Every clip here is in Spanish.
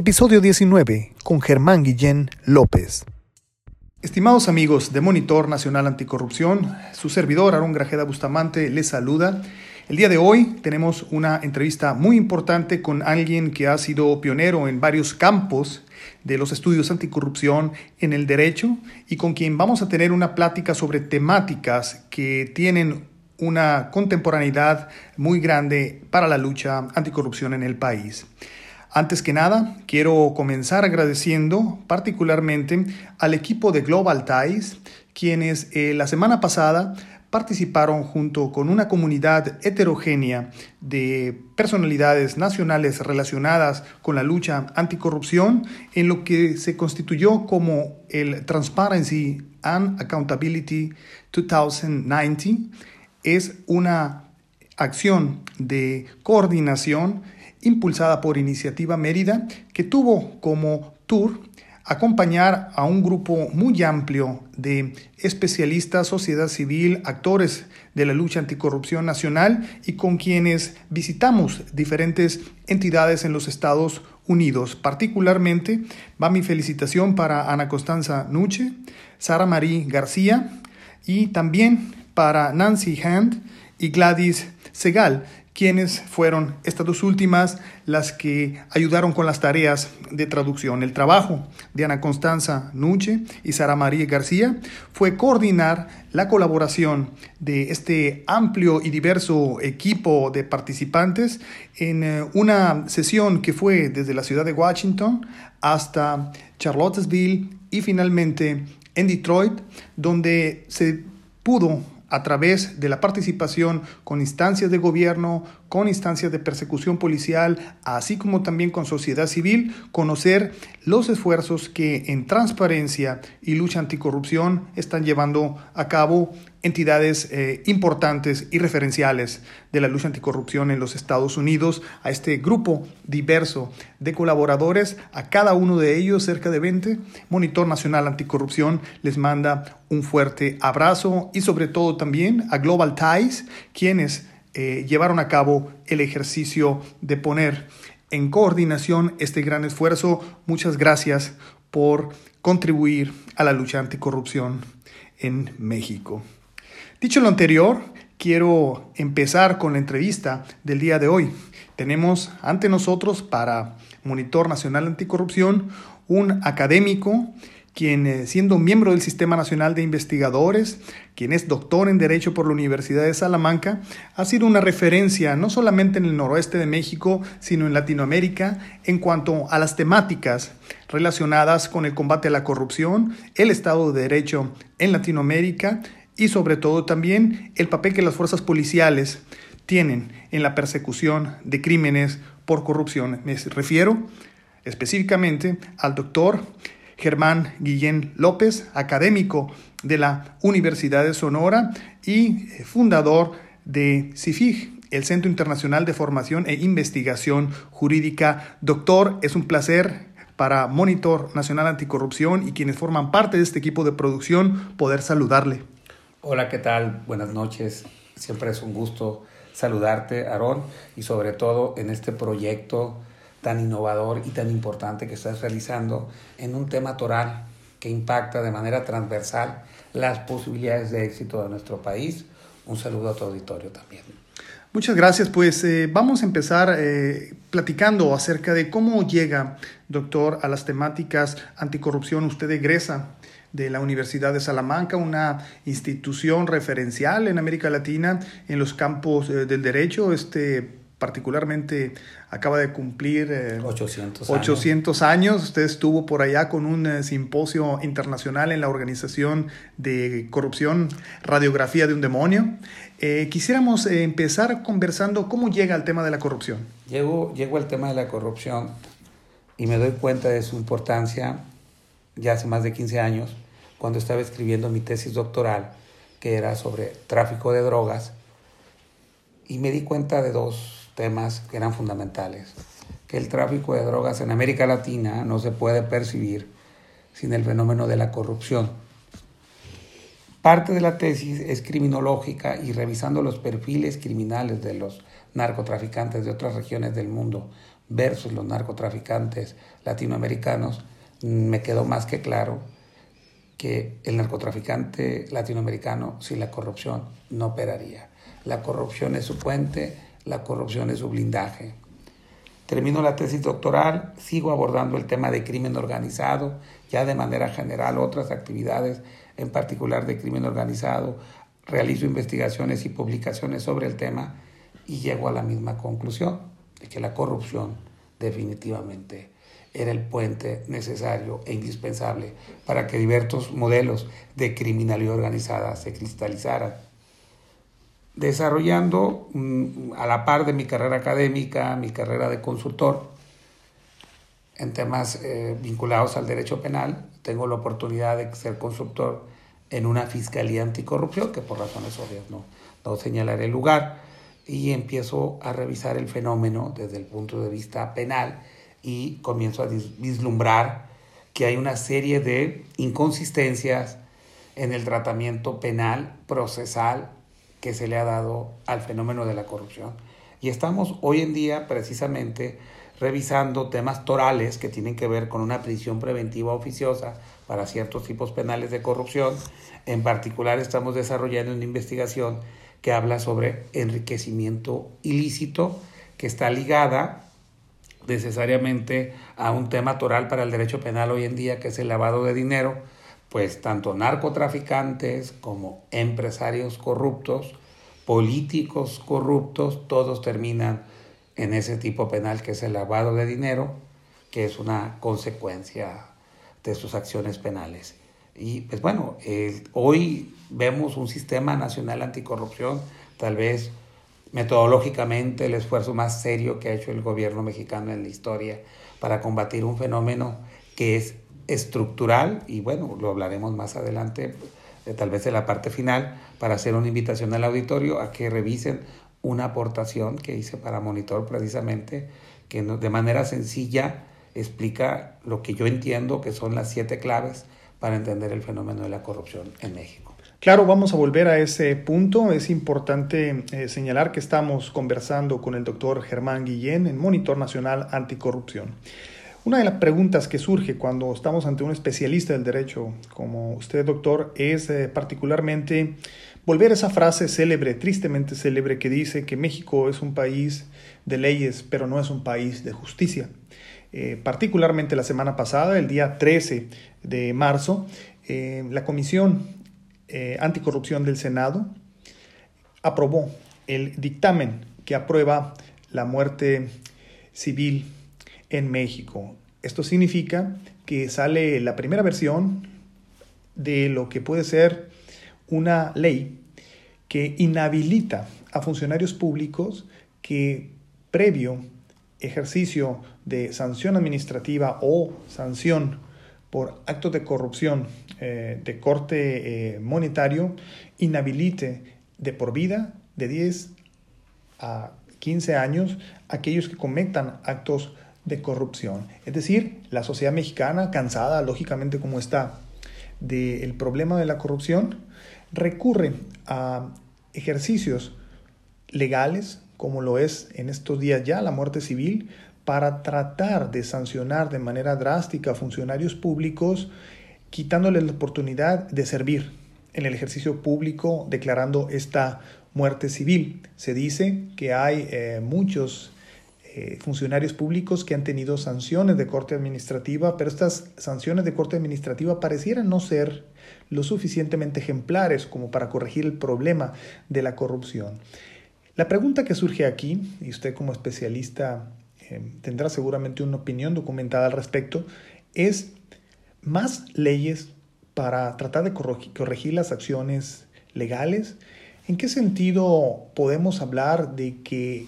episodio 19, con Germán Guillén López. Estimados amigos de Monitor Nacional Anticorrupción, su servidor Aarón Grajeda Bustamante les saluda. El día de hoy tenemos una entrevista muy importante con alguien que ha sido pionero en varios campos de los estudios anticorrupción en el derecho y con quien vamos a tener una plática sobre temáticas que tienen una contemporaneidad muy grande para la lucha anticorrupción en el país. Antes que nada, quiero comenzar agradeciendo particularmente al equipo de Global Ties, quienes eh, la semana pasada participaron junto con una comunidad heterogénea de personalidades nacionales relacionadas con la lucha anticorrupción en lo que se constituyó como el Transparency and Accountability 2019. Es una acción de coordinación impulsada por Iniciativa Mérida, que tuvo como tour acompañar a un grupo muy amplio de especialistas, sociedad civil, actores de la lucha anticorrupción nacional y con quienes visitamos diferentes entidades en los Estados Unidos. Particularmente va mi felicitación para Ana Constanza Nuche, Sara Marie García y también para Nancy Hand y Gladys Segal, quienes fueron estas dos últimas las que ayudaron con las tareas de traducción. El trabajo de Ana Constanza Nuche y Sara María García fue coordinar la colaboración de este amplio y diverso equipo de participantes en eh, una sesión que fue desde la ciudad de Washington hasta Charlottesville y finalmente en Detroit, donde se pudo a través de la participación con instancias de gobierno, con instancias de persecución policial, así como también con sociedad civil, conocer los esfuerzos que en transparencia y lucha anticorrupción están llevando a cabo entidades eh, importantes y referenciales de la lucha anticorrupción en los Estados Unidos, a este grupo diverso de colaboradores, a cada uno de ellos, cerca de 20, Monitor Nacional Anticorrupción les manda un fuerte abrazo y sobre todo también a Global Ties, quienes eh, llevaron a cabo el ejercicio de poner en coordinación este gran esfuerzo. Muchas gracias por contribuir a la lucha anticorrupción en México. Dicho lo anterior, quiero empezar con la entrevista del día de hoy. Tenemos ante nosotros para Monitor Nacional Anticorrupción un académico quien eh, siendo miembro del Sistema Nacional de Investigadores, quien es doctor en Derecho por la Universidad de Salamanca, ha sido una referencia no solamente en el noroeste de México, sino en Latinoamérica en cuanto a las temáticas relacionadas con el combate a la corrupción, el Estado de Derecho en Latinoamérica y sobre todo también el papel que las fuerzas policiales tienen en la persecución de crímenes por corrupción. Me refiero específicamente al doctor Germán Guillén López, académico de la Universidad de Sonora y eh, fundador de CIFIG, el Centro Internacional de Formación e Investigación Jurídica. Doctor, es un placer para Monitor Nacional Anticorrupción y quienes forman parte de este equipo de producción poder saludarle. Hola, ¿qué tal? Buenas noches. Siempre es un gusto saludarte, Aarón, y sobre todo en este proyecto tan innovador y tan importante que estás realizando en un tema toral que impacta de manera transversal las posibilidades de éxito de nuestro país. Un saludo a tu auditorio también. Muchas gracias. Pues eh, vamos a empezar eh, platicando acerca de cómo llega, doctor, a las temáticas anticorrupción. Usted egresa de la Universidad de Salamanca, una institución referencial en América Latina en los campos eh, del derecho. Este particularmente acaba de cumplir 800, eh, 800 años. Usted estuvo por allá con un eh, simposio internacional en la Organización de Corrupción, Radiografía de un Demonio. quisiéramos empezar conversando cómo llega al tema de la corrupción. Llego, llego al tema de la corrupción y me doy cuenta de su importancia ya hace más de 15 años, cuando estaba escribiendo mi tesis doctoral, que era sobre tráfico de drogas, y me di cuenta de dos temas que eran fundamentales, que el tráfico de drogas en América Latina no se puede percibir sin el fenómeno de la corrupción. Parte de la tesis es criminológica y revisando los perfiles criminales de los narcotraficantes de otras regiones del mundo, versus los narcotraficantes latinoamericanos, me quedó más que claro que el narcotraficante latinoamericano sin la corrupción no operaría. La corrupción es su puente, la corrupción es su blindaje. Termino la tesis doctoral, sigo abordando el tema de crimen organizado, ya de manera general otras actividades, en particular de crimen organizado, realizo investigaciones y publicaciones sobre el tema y llego a la misma conclusión, de que la corrupción definitivamente era el puente necesario e indispensable para que diversos modelos de criminalidad organizada se cristalizaran. Desarrollando mm, a la par de mi carrera académica, mi carrera de consultor en temas eh, vinculados al derecho penal, tengo la oportunidad de ser consultor en una fiscalía anticorrupción, que por razones obvias no, no señalaré el lugar, y empiezo a revisar el fenómeno desde el punto de vista penal y comienzo a vislumbrar que hay una serie de inconsistencias en el tratamiento penal, procesal, que se le ha dado al fenómeno de la corrupción. Y estamos hoy en día precisamente revisando temas torales que tienen que ver con una prisión preventiva oficiosa para ciertos tipos penales de corrupción. En particular estamos desarrollando una investigación que habla sobre enriquecimiento ilícito, que está ligada necesariamente a un tema toral para el derecho penal hoy en día, que es el lavado de dinero, pues tanto narcotraficantes como empresarios corruptos, políticos corruptos, todos terminan en ese tipo penal que es el lavado de dinero, que es una consecuencia de sus acciones penales. Y pues bueno, hoy vemos un sistema nacional anticorrupción, tal vez metodológicamente el esfuerzo más serio que ha hecho el gobierno mexicano en la historia para combatir un fenómeno que es estructural y bueno, lo hablaremos más adelante, eh, tal vez en la parte final, para hacer una invitación al auditorio a que revisen una aportación que hice para Monitor precisamente, que de manera sencilla explica lo que yo entiendo que son las siete claves para entender el fenómeno de la corrupción en México. Claro, vamos a volver a ese punto. Es importante eh, señalar que estamos conversando con el doctor Germán Guillén en Monitor Nacional Anticorrupción. Una de las preguntas que surge cuando estamos ante un especialista del derecho como usted, doctor, es eh, particularmente volver a esa frase célebre, tristemente célebre, que dice que México es un país de leyes, pero no es un país de justicia. Eh, particularmente la semana pasada, el día 13 de marzo, la Comisión eh, Anticorrupción del Senado aprobó el dictamen que aprueba la muerte civil en México. Esto significa que sale la primera versión de lo que puede ser una ley que inhabilita a funcionarios públicos que previo ejercicio de sanción administrativa o sanción por actos de corrupción eh, de corte eh, monetario inhabilite de por vida de 10 a 15 años aquellos que cometan actos de corrupción. Es decir, la sociedad mexicana, cansada lógicamente como está del problema de la corrupción, recurre a ejercicios legales, como lo es en estos días ya la muerte civil, para tratar de sancionar de manera drástica a funcionarios públicos, quitándoles la oportunidad de servir en el ejercicio público, declarando esta muerte civil. Se dice que hay eh, muchos eh, funcionarios públicos que han tenido sanciones de corte administrativa, pero estas sanciones de corte administrativa parecieran no ser lo suficientemente ejemplares como para corregir el problema de la corrupción. La pregunta que surge aquí, y usted como especialista tendrá seguramente una opinión documentada al respecto, es más leyes para tratar de corregir las acciones legales. ¿En qué sentido podemos hablar de que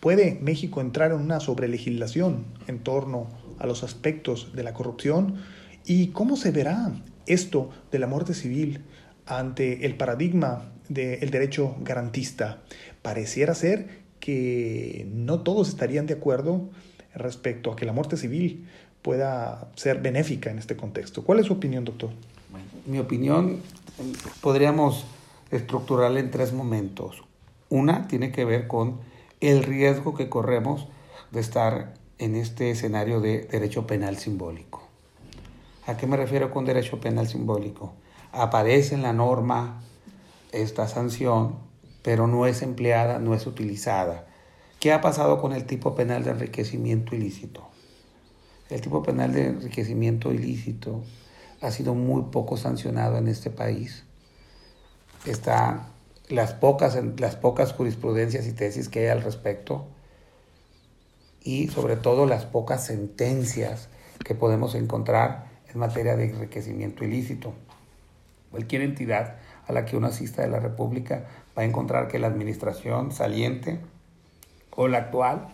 puede México entrar en una sobrelegislación en torno a los aspectos de la corrupción? ¿Y cómo se verá esto de la muerte civil ante el paradigma del derecho garantista? Pareciera ser que no todos estarían de acuerdo respecto a que la muerte civil pueda ser benéfica en este contexto. ¿Cuál es su opinión, doctor? mi opinión podríamos estructurarla en tres momentos. Una tiene que ver con el riesgo que corremos de estar en este escenario de derecho penal simbólico. ¿A qué me refiero con derecho penal simbólico? Aparece en la norma esta sanción, pero no es empleada, no es utilizada. ¿Qué ha pasado con el tipo penal de enriquecimiento ilícito? El tipo penal de enriquecimiento ilícito ha sido muy poco sancionado en este país. Está las pocas, las pocas jurisprudencias y tesis que hay al respecto y sobre todo las pocas sentencias que podemos encontrar en materia de enriquecimiento ilícito. Cualquier entidad a la que uno asista de la República va a encontrar que la administración saliente o la actual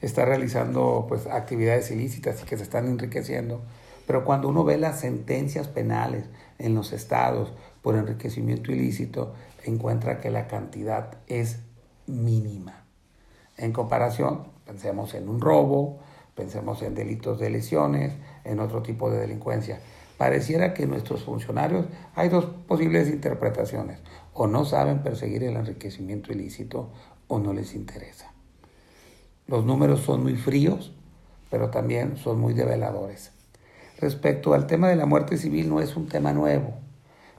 está realizando pues actividades ilícitas y que se están enriqueciendo. Pero cuando uno ve las sentencias penales en los estados por enriquecimiento ilícito, encuentra que la cantidad es mínima. En comparación, pensemos en un robo, pensemos en delitos de lesiones, en otro tipo de delincuencia. Pareciera que nuestros funcionarios hay dos posibles interpretaciones. O no saben perseguir el enriquecimiento ilícito o no les interesa. Los números son muy fríos, pero también son muy develadores. Respecto al tema de la muerte civil, no es un tema nuevo.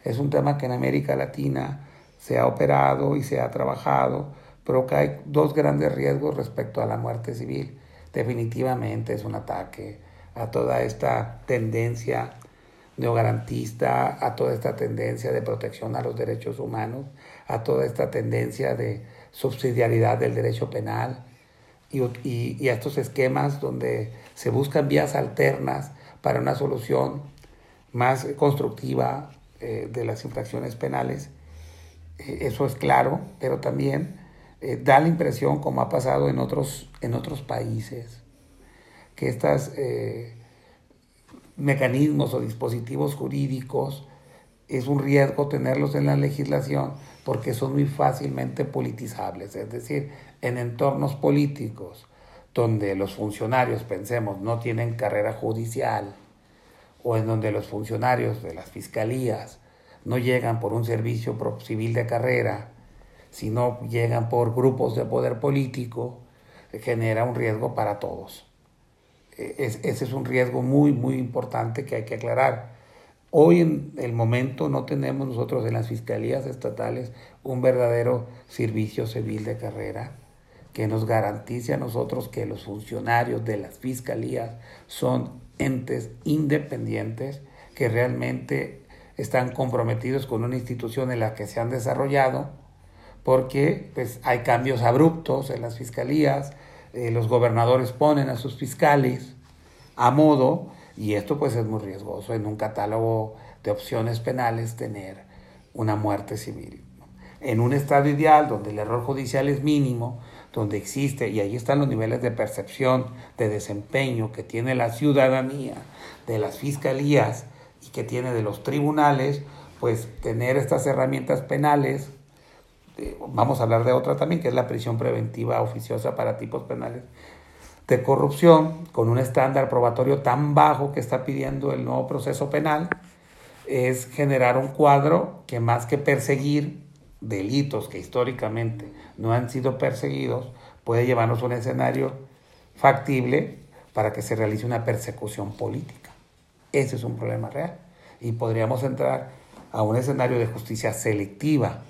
Es un tema que en América Latina se ha operado y se ha trabajado pero que hay dos grandes riesgos respecto a la muerte civil. Definitivamente es un ataque a toda esta tendencia neogarantista, a toda esta tendencia de protección a los derechos humanos, a toda esta tendencia de subsidiariedad del derecho penal y, y, a estos esquemas donde se buscan vías alternas para una solución más constructiva eh, de las infracciones penales. Eh, eso es claro, pero también eh, da la impresión, como ha pasado en otros, en otros países, que estos eh, mecanismos o dispositivos jurídicos es un riesgo tenerlos en la legislación porque son muy fácilmente politizables, es decir, en entornos políticos donde los funcionarios, pensemos, no tienen carrera judicial o en donde los funcionarios de las fiscalías no llegan por un servicio civil de carrera, si no llegan por grupos de poder político, genera un riesgo para todos. E, ese es un riesgo muy, muy importante que hay que aclarar. Hoy en el momento no tenemos nosotros en las fiscalías estatales un verdadero servicio civil de carrera que nos garantice a nosotros que los funcionarios de las fiscalías son entes independientes que realmente están comprometidos con una institución en la que se han desarrollado porque pues, hay cambios abruptos en las fiscalías, eh, los gobernadores ponen a sus fiscales a modo y esto pues es muy riesgoso en un catálogo de opciones penales tener una muerte civil. En un estado ideal donde el error judicial es mínimo, donde existe, y ahí están los niveles de percepción, de desempeño que tiene la ciudadanía, de las fiscalías y que tiene de los tribunales, pues tener estas herramientas penales vamos a hablar de otra también, que es la prisión preventiva oficiosa para tipos penales de corrupción, con un estándar probatorio tan bajo que está pidiendo el nuevo proceso penal, es generar un cuadro que más que perseguir delitos que históricamente no han sido perseguidos, puede llevarnos a un escenario factible para que se realice una persecución política. Ese es un problema real. Y podríamos entrar a un escenario de justicia selectiva,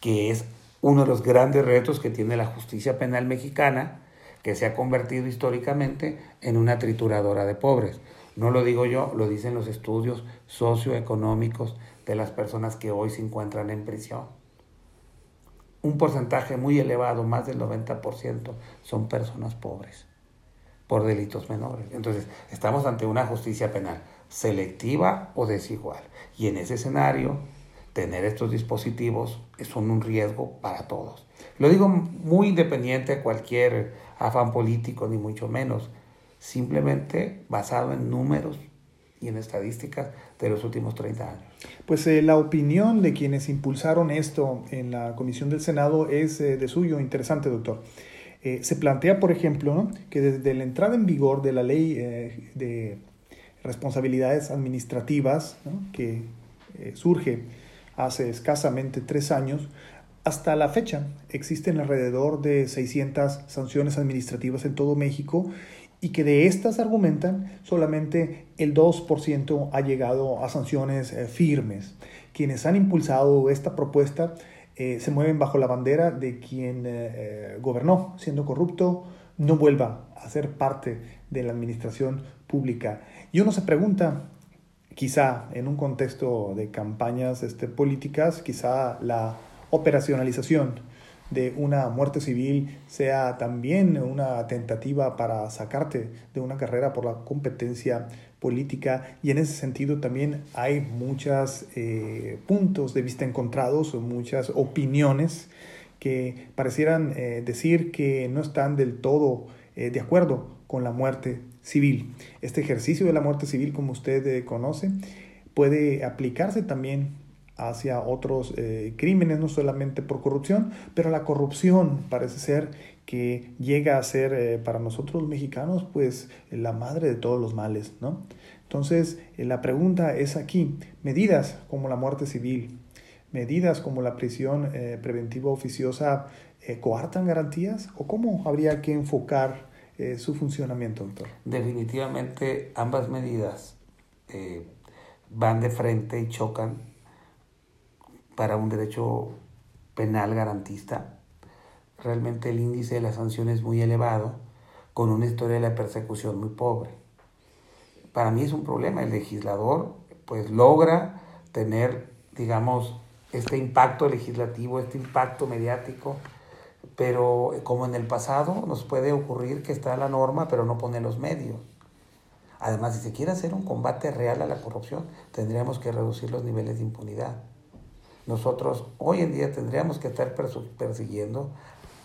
que es uno de los grandes retos que tiene la justicia penal mexicana, que se ha convertido históricamente en una trituradora de pobres. No lo digo yo, lo dicen los estudios socioeconómicos de las personas que hoy se encuentran en prisión. Un porcentaje muy elevado, más del 90%, son personas pobres por delitos menores. Entonces, estamos ante una justicia penal selectiva o desigual. Y en ese escenario, tener estos dispositivos son un riesgo para todos. Lo digo muy independiente de cualquier afán político, ni mucho menos, simplemente basado en números y en estadísticas de los últimos 30 años. Pues eh, la opinión de quienes impulsaron esto en la Comisión del Senado es eh, de suyo interesante, doctor. Eh, se plantea, por ejemplo, que desde la entrada en vigor de la ley de responsabilidades administrativas que surge hace escasamente tres años, Hasta la fecha existen alrededor de 600 sanciones administrativas en todo México y que de estas argumentan solamente el 2% ha llegado a sanciones eh, firmes. Quienes han impulsado esta propuesta eh, se mueven bajo la bandera de quien eh, gobernó siendo corrupto no vuelva a ser parte de la administración pública. Y uno se pregunta, quizá en un contexto de campañas este, políticas, quizá la operacionalización de una muerte civil sea también una tentativa para sacarte de una carrera por la competencia política y en ese sentido también hay muchos eh, puntos de vista encontrados o muchas opiniones que parecieran eh, decir que no están del todo eh, de acuerdo con la muerte civil. Este ejercicio de la muerte civil, como usted conoce, puede aplicarse también hacia otros eh, crímenes, no solamente por corrupción, pero la corrupción parece ser que llega a ser eh, para nosotros mexicanos pues la madre de todos los males, ¿no? Entonces eh, la pregunta es aquí, medidas como la muerte civil, medidas como la prisión preventiva oficiosa, ¿coartan garantías o cómo habría que enfocar su funcionamiento, doctor? Definitivamente ambas medidas van de frente y chocan para un derecho penal garantista. Realmente el índice de la sanción es muy elevado, con una historia de la persecución muy pobre. Para mí es un problema. El legislador pues logra tener, digamos, este impacto legislativo, este impacto mediático, pero como en el pasado nos puede ocurrir que está la norma, pero no pone los medios. Además, si se quiere hacer un combate real a la corrupción, tendríamos que reducir los niveles de impunidad nosotros hoy en día tendríamos que estar persiguiendo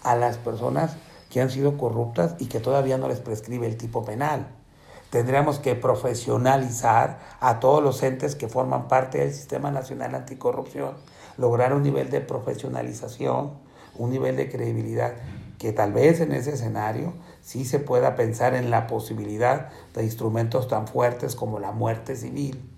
a las personas que han sido corruptas y que todavía no les prescribe el tipo penal. Tendríamos que profesionalizar a todos los entes que forman parte del Sistema Nacional Anticorrupción, lograr un nivel de profesionalización, un nivel de credibilidad, que tal vez en ese escenario sí se pueda pensar en la posibilidad de instrumentos tan fuertes como la muerte civil,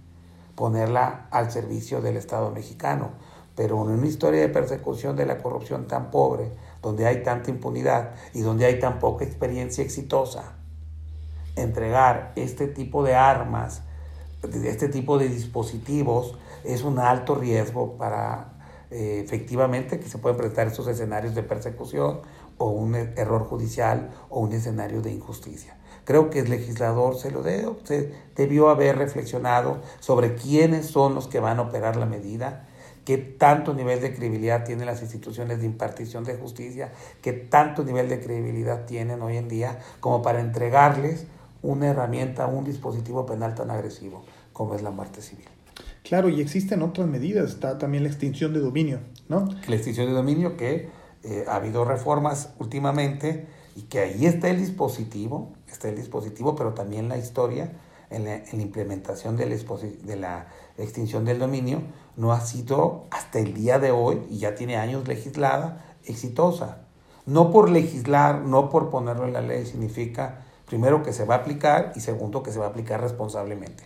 ponerla al servicio del Estado mexicano pero en una historia de persecución de la corrupción tan pobre, donde hay tanta impunidad y donde hay tan poca experiencia exitosa, entregar este tipo de armas, este tipo de dispositivos, es un alto riesgo para eh, efectivamente que se pueden presentar estos escenarios de persecución o un error judicial o un escenario de injusticia. Creo que el legislador se lo debe, debió haber reflexionado sobre quiénes son los que van a operar la medida, qué tanto nivel de credibilidad tienen las instituciones de impartición de justicia, qué tanto nivel de credibilidad tienen hoy en día como para entregarles una herramienta, un dispositivo penal tan agresivo como es la muerte civil. Claro, y existen otras medidas, está también la extinción de dominio, ¿no? La extinción de dominio que eh, ha habido reformas últimamente y que ahí está el dispositivo, está el dispositivo, pero también la historia en la, implementación de la extinción del dominio, no ha sido hasta el día de hoy, y ya tiene años legislada, exitosa. No por legislar, no por ponerlo en la ley, significa primero que se va a aplicar y segundo que se va a aplicar responsablemente.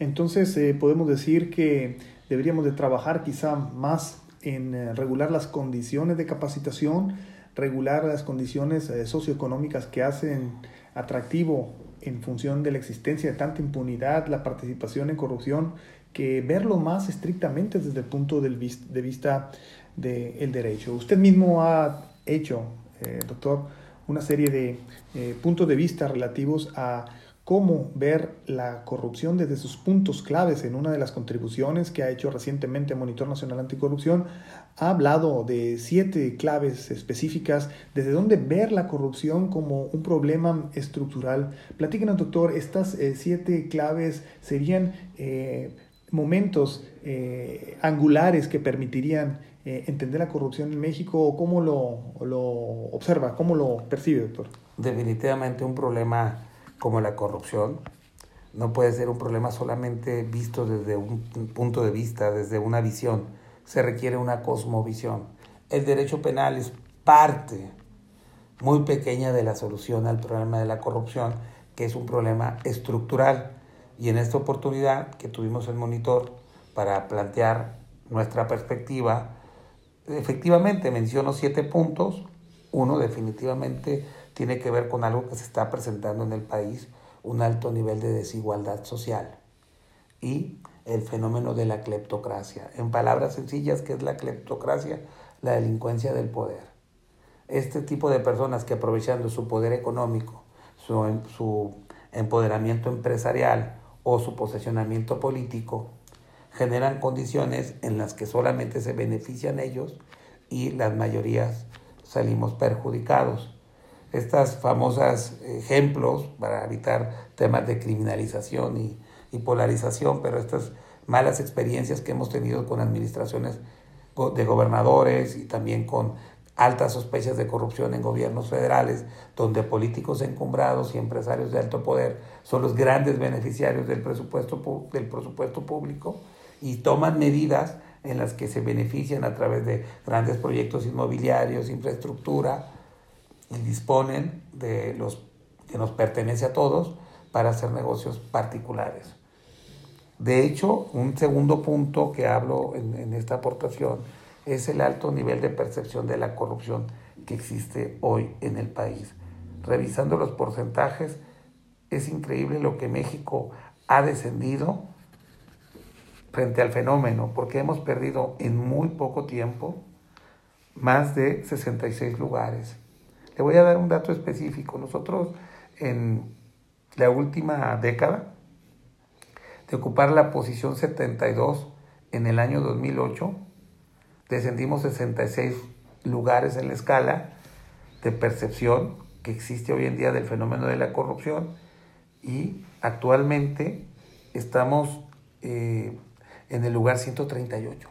Entonces eh, podemos decir que deberíamos de trabajar quizá más en eh, regular las condiciones de capacitación, regular las condiciones eh, socioeconómicas que hacen atractivo en función de la existencia de tanta impunidad, la participación en corrupción, que verlo más estrictamente desde el punto de vista del derecho. Usted mismo ha hecho, eh, doctor, una serie de eh, puntos de vista relativos a cómo ver la corrupción desde sus puntos claves en una de las contribuciones que ha hecho recientemente Monitor Nacional Anticorrupción. Ha hablado de siete claves específicas desde dónde ver la corrupción como un problema estructural. Platíquenos, doctor, estas eh, siete claves serían momentos eh, angulares que permitirían eh, entender la corrupción en México? ¿Cómo lo, lo observa? ¿Cómo lo percibe, doctor? Definitivamente un problema como la corrupción no puede ser un problema solamente visto desde un punto de vista, desde una visión. Se requiere una cosmovisión. El derecho penal es parte muy pequeña de la solución al problema de la corrupción, que es un problema estructural y en esta oportunidad que tuvimos el monitor para plantear nuestra perspectiva, efectivamente menciono siete puntos. Uno definitivamente tiene que ver con algo que se está presentando en el país, un alto nivel de desigualdad social y el fenómeno de la cleptocracia. En palabras sencillas, ¿qué es la cleptocracia? La delincuencia del poder. Este tipo de personas que aprovechando su poder económico, su, su empoderamiento empresarial o su posesionamiento político, generan condiciones en las que solamente se benefician ellos y las mayorías salimos perjudicados. Estas famosas ejemplos para evitar temas de criminalización y, y polarización, pero estas malas experiencias que hemos tenido con administraciones de gobernadores y también con altas sospechas de corrupción en gobiernos federales, donde políticos encumbrados y empresarios de alto poder son los grandes beneficiarios del presupuesto, del presupuesto público y toman medidas en las que se benefician a través de grandes proyectos inmobiliarios, infraestructura, y disponen de los que nos pertenece a todos para hacer negocios particulares. De hecho, un segundo punto que hablo en, en esta aportación es el alto nivel de percepción de la corrupción que existe hoy en el país. Revisando los porcentajes, es increíble lo que México ha descendido frente al fenómeno, porque hemos perdido en muy poco tiempo más de 66 lugares. Le voy a dar un dato específico. Nosotros en la última década, de ocupar la posición 72 en el año 2008, descendimos 66 lugares en la escala de percepción que existe hoy en día del fenómeno de la corrupción y actualmente estamos eh, en el lugar 138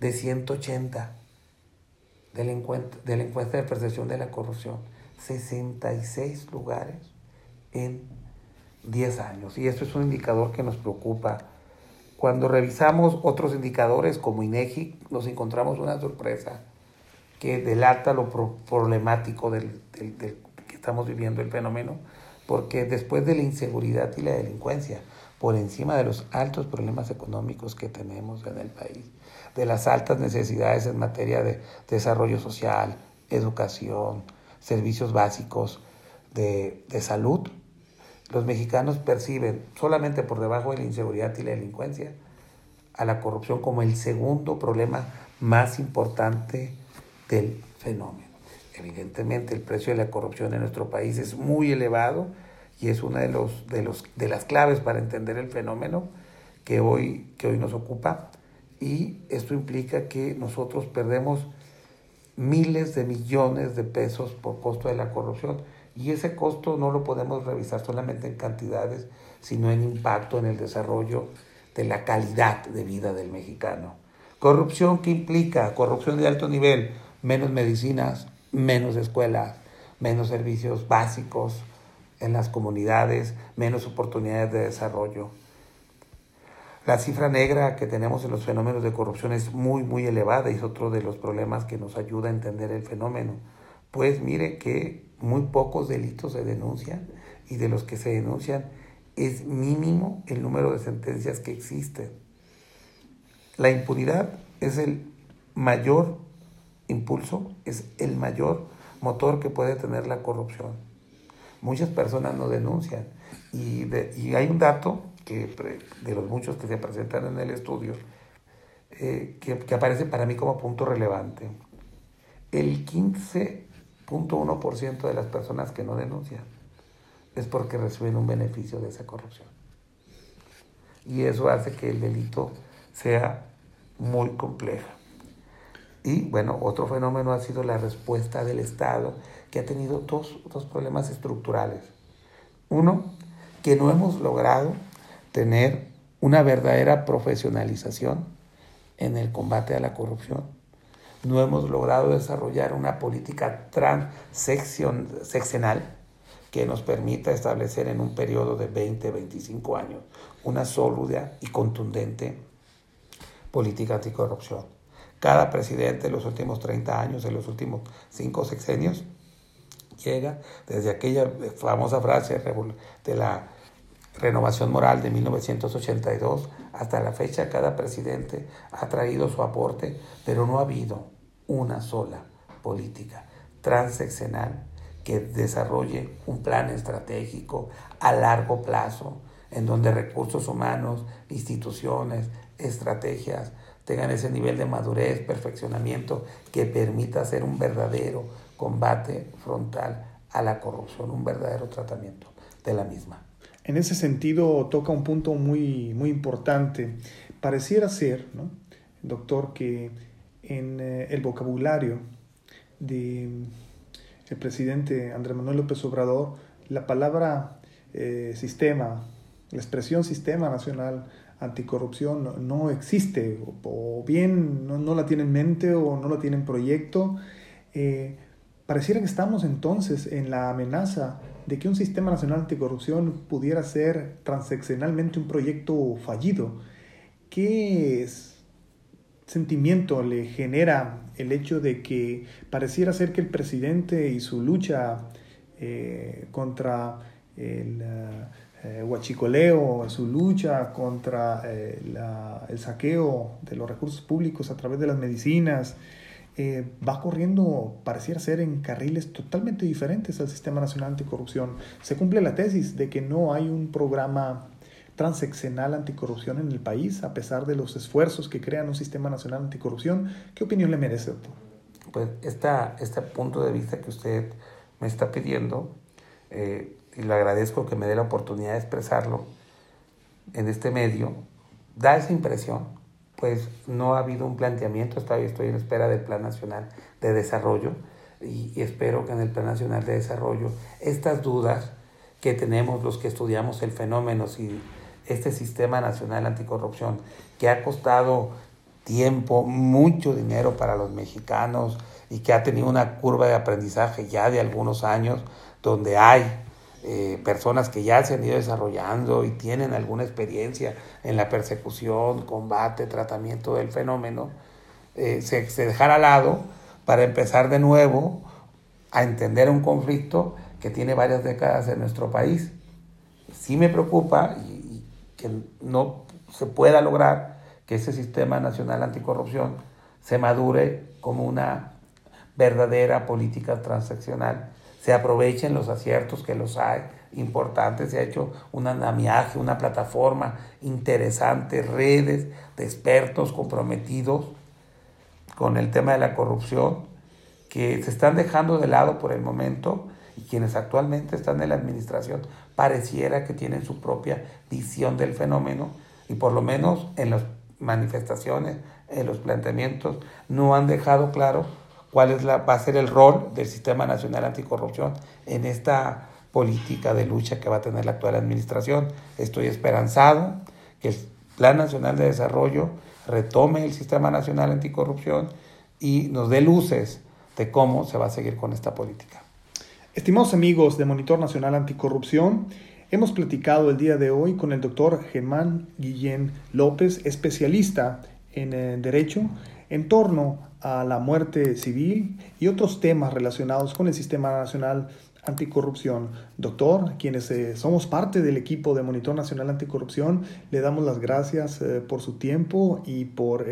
de 180 de la, encuesta, de percepción de la corrupción. 66 lugares en 10 años. Y esto es un indicador que nos preocupa. Cuando revisamos otros indicadores como INEGI, nos encontramos una sorpresa que delata lo problemático del, que estamos viviendo el fenómeno, porque después de la inseguridad y la delincuencia, por encima de los altos problemas económicos que tenemos en el país, de las altas necesidades en materia de desarrollo social, educación, servicios básicos de, de salud, los mexicanos perciben solamente por debajo de la inseguridad y la delincuencia a la corrupción como el segundo problema más importante del fenómeno. Evidentemente el precio de la corrupción en nuestro país es muy elevado y es una de, los, de, los, de las claves para entender el fenómeno que hoy, que hoy nos ocupa. Y esto implica que nosotros perdemos miles de millones de pesos por costo de la corrupción. Y ese costo no lo podemos revisar solamente en cantidades, sino en impacto en el desarrollo de la calidad de vida del mexicano. Corrupción que implica corrupción de alto nivel, menos medicinas, menos escuelas, menos servicios básicos, en las comunidades, menos oportunidades de desarrollo. La cifra negra que tenemos en los fenómenos de corrupción es muy, muy elevada y es otro de los problemas que nos ayuda a entender el fenómeno. Pues mire que muy pocos delitos se denuncian y de los que se denuncian es mínimo el número de sentencias que existen. La impunidad es el mayor impulso, es el mayor motor que puede tener la corrupción muchas personas no denuncian. Y, hay un dato que, de los muchos que se presentan en el estudio eh, que, que, aparece para mí como punto relevante. El 15.1% de las personas que no denuncian es porque reciben un beneficio de esa corrupción. Y eso hace que el delito sea muy complejo. Y bueno, otro fenómeno ha sido la respuesta del Estado que ha tenido dos, dos problemas estructurales. Uno, que no hemos logrado tener una verdadera profesionalización en el combate a la corrupción. No hemos logrado desarrollar una política transseccional que nos permita establecer en un periodo de 20, 25 años una sólida y contundente política anticorrupción. Cada presidente de los últimos 30 años, en los últimos 5 sexenios, llega desde aquella famosa frase de la renovación moral de 1982 hasta la fecha cada presidente ha traído su aporte, pero no ha habido una sola política transeccional que desarrolle un plan estratégico a largo plazo, en donde recursos humanos, instituciones, estrategias tengan ese nivel de madurez, perfeccionamiento que permita hacer un verdadero combate frontal a la corrupción, un verdadero tratamiento de la misma. En ese sentido toca un punto muy, muy importante. Pareciera ser, ¿no? doctor, que en eh, el vocabulario del el presidente Andrés Manuel López Obrador, la palabra eh, sistema, la expresión sistema nacional anticorrupción no, existe, o, bien no, la tiene en mente o no la tiene en proyecto. Eh, pareciera que estamos entonces en la amenaza de que un sistema nacional anticorrupción pudiera ser transaccionalmente un proyecto fallido. ¿Qué sentimiento le genera el hecho de que pareciera ser que el presidente y su lucha eh, contra el eh, huachicoleo, su lucha contra eh, el saqueo de los recursos públicos a través de las medicinas, eh, va corriendo, pareciera ser, en carriles totalmente diferentes al Sistema Nacional Anticorrupción. Se cumple la tesis de que no hay un programa transeccional anticorrupción en el país, a pesar de los esfuerzos que crean un Sistema Nacional Anticorrupción. ¿Qué opinión le merece, doctor? Pues esta, este punto de vista que usted me está pidiendo, eh, y le agradezco que me dé la oportunidad de expresarlo en este medio, da esa impresión pues no ha habido un planteamiento, todavía estoy en espera del Plan Nacional de Desarrollo y, espero que en el Plan Nacional de Desarrollo estas dudas que tenemos los que estudiamos el fenómeno, si este sistema nacional anticorrupción que ha costado tiempo, mucho dinero para los mexicanos y que ha tenido una curva de aprendizaje ya de algunos años, donde hay eh, personas que ya se han ido desarrollando y tienen alguna experiencia en la persecución, combate, tratamiento del fenómeno, eh, se, se dejara al lado para empezar de nuevo a entender un conflicto que tiene varias décadas en nuestro país. Sí me preocupa y, que no se pueda lograr que ese sistema nacional anticorrupción se madure como una verdadera política transaccional. Se aprovechen los aciertos que los hay, importantes, se ha hecho un andamiaje, una plataforma interesante, redes de expertos comprometidos con el tema de la corrupción, que se están dejando de lado por el momento y quienes actualmente están en la administración pareciera que tienen su propia visión del fenómeno y por lo menos en las manifestaciones, en los planteamientos, no han dejado claro cuál es la, va a ser el rol del Sistema Nacional Anticorrupción en esta política de lucha que va a tener la actual administración. Estoy esperanzado que el Plan Nacional de Desarrollo retome el Sistema Nacional Anticorrupción y nos dé luces de cómo se va a seguir con esta política. Estimados amigos de Monitor Nacional Anticorrupción, hemos platicado el día de hoy con el doctor Germán Guillén López, especialista en eh, Derecho, en torno a la muerte civil y otros temas relacionados con el Sistema Nacional Anticorrupción. Doctor, quienes eh, somos parte del equipo de Monitor Nacional Anticorrupción, le damos las gracias eh, por su tiempo y por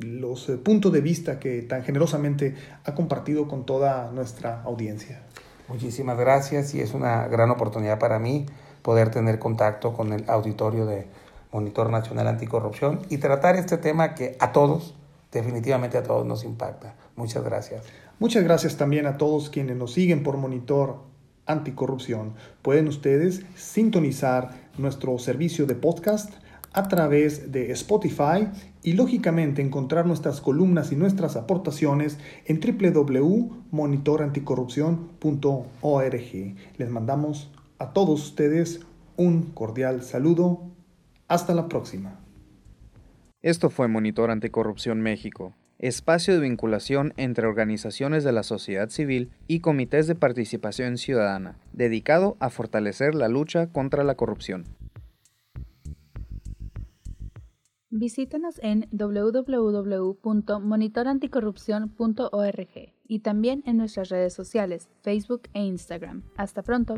los puntos de vista que tan generosamente ha compartido con toda nuestra audiencia. Muchísimas gracias y es una gran oportunidad para mí poder tener contacto con el auditorio de Monitor Nacional Anticorrupción y tratar este tema que a todos definitivamente a todos nos impacta. Muchas gracias. Muchas gracias también a todos quienes nos siguen por Monitor Anticorrupción. Pueden ustedes sintonizar nuestro servicio de podcast a través de Spotify y lógicamente encontrar nuestras columnas y nuestras aportaciones en www.monitoranticorrupción.org. Les mandamos a todos ustedes un cordial saludo. Hasta la próxima. Esto fue Monitor Anticorrupción México, espacio de vinculación entre organizaciones de la sociedad civil y comités de participación ciudadana, dedicado a fortalecer la lucha contra la corrupción. Visítenos en www.monitoranticorrupción.org y también en nuestras redes sociales, Facebook e Instagram. Hasta pronto.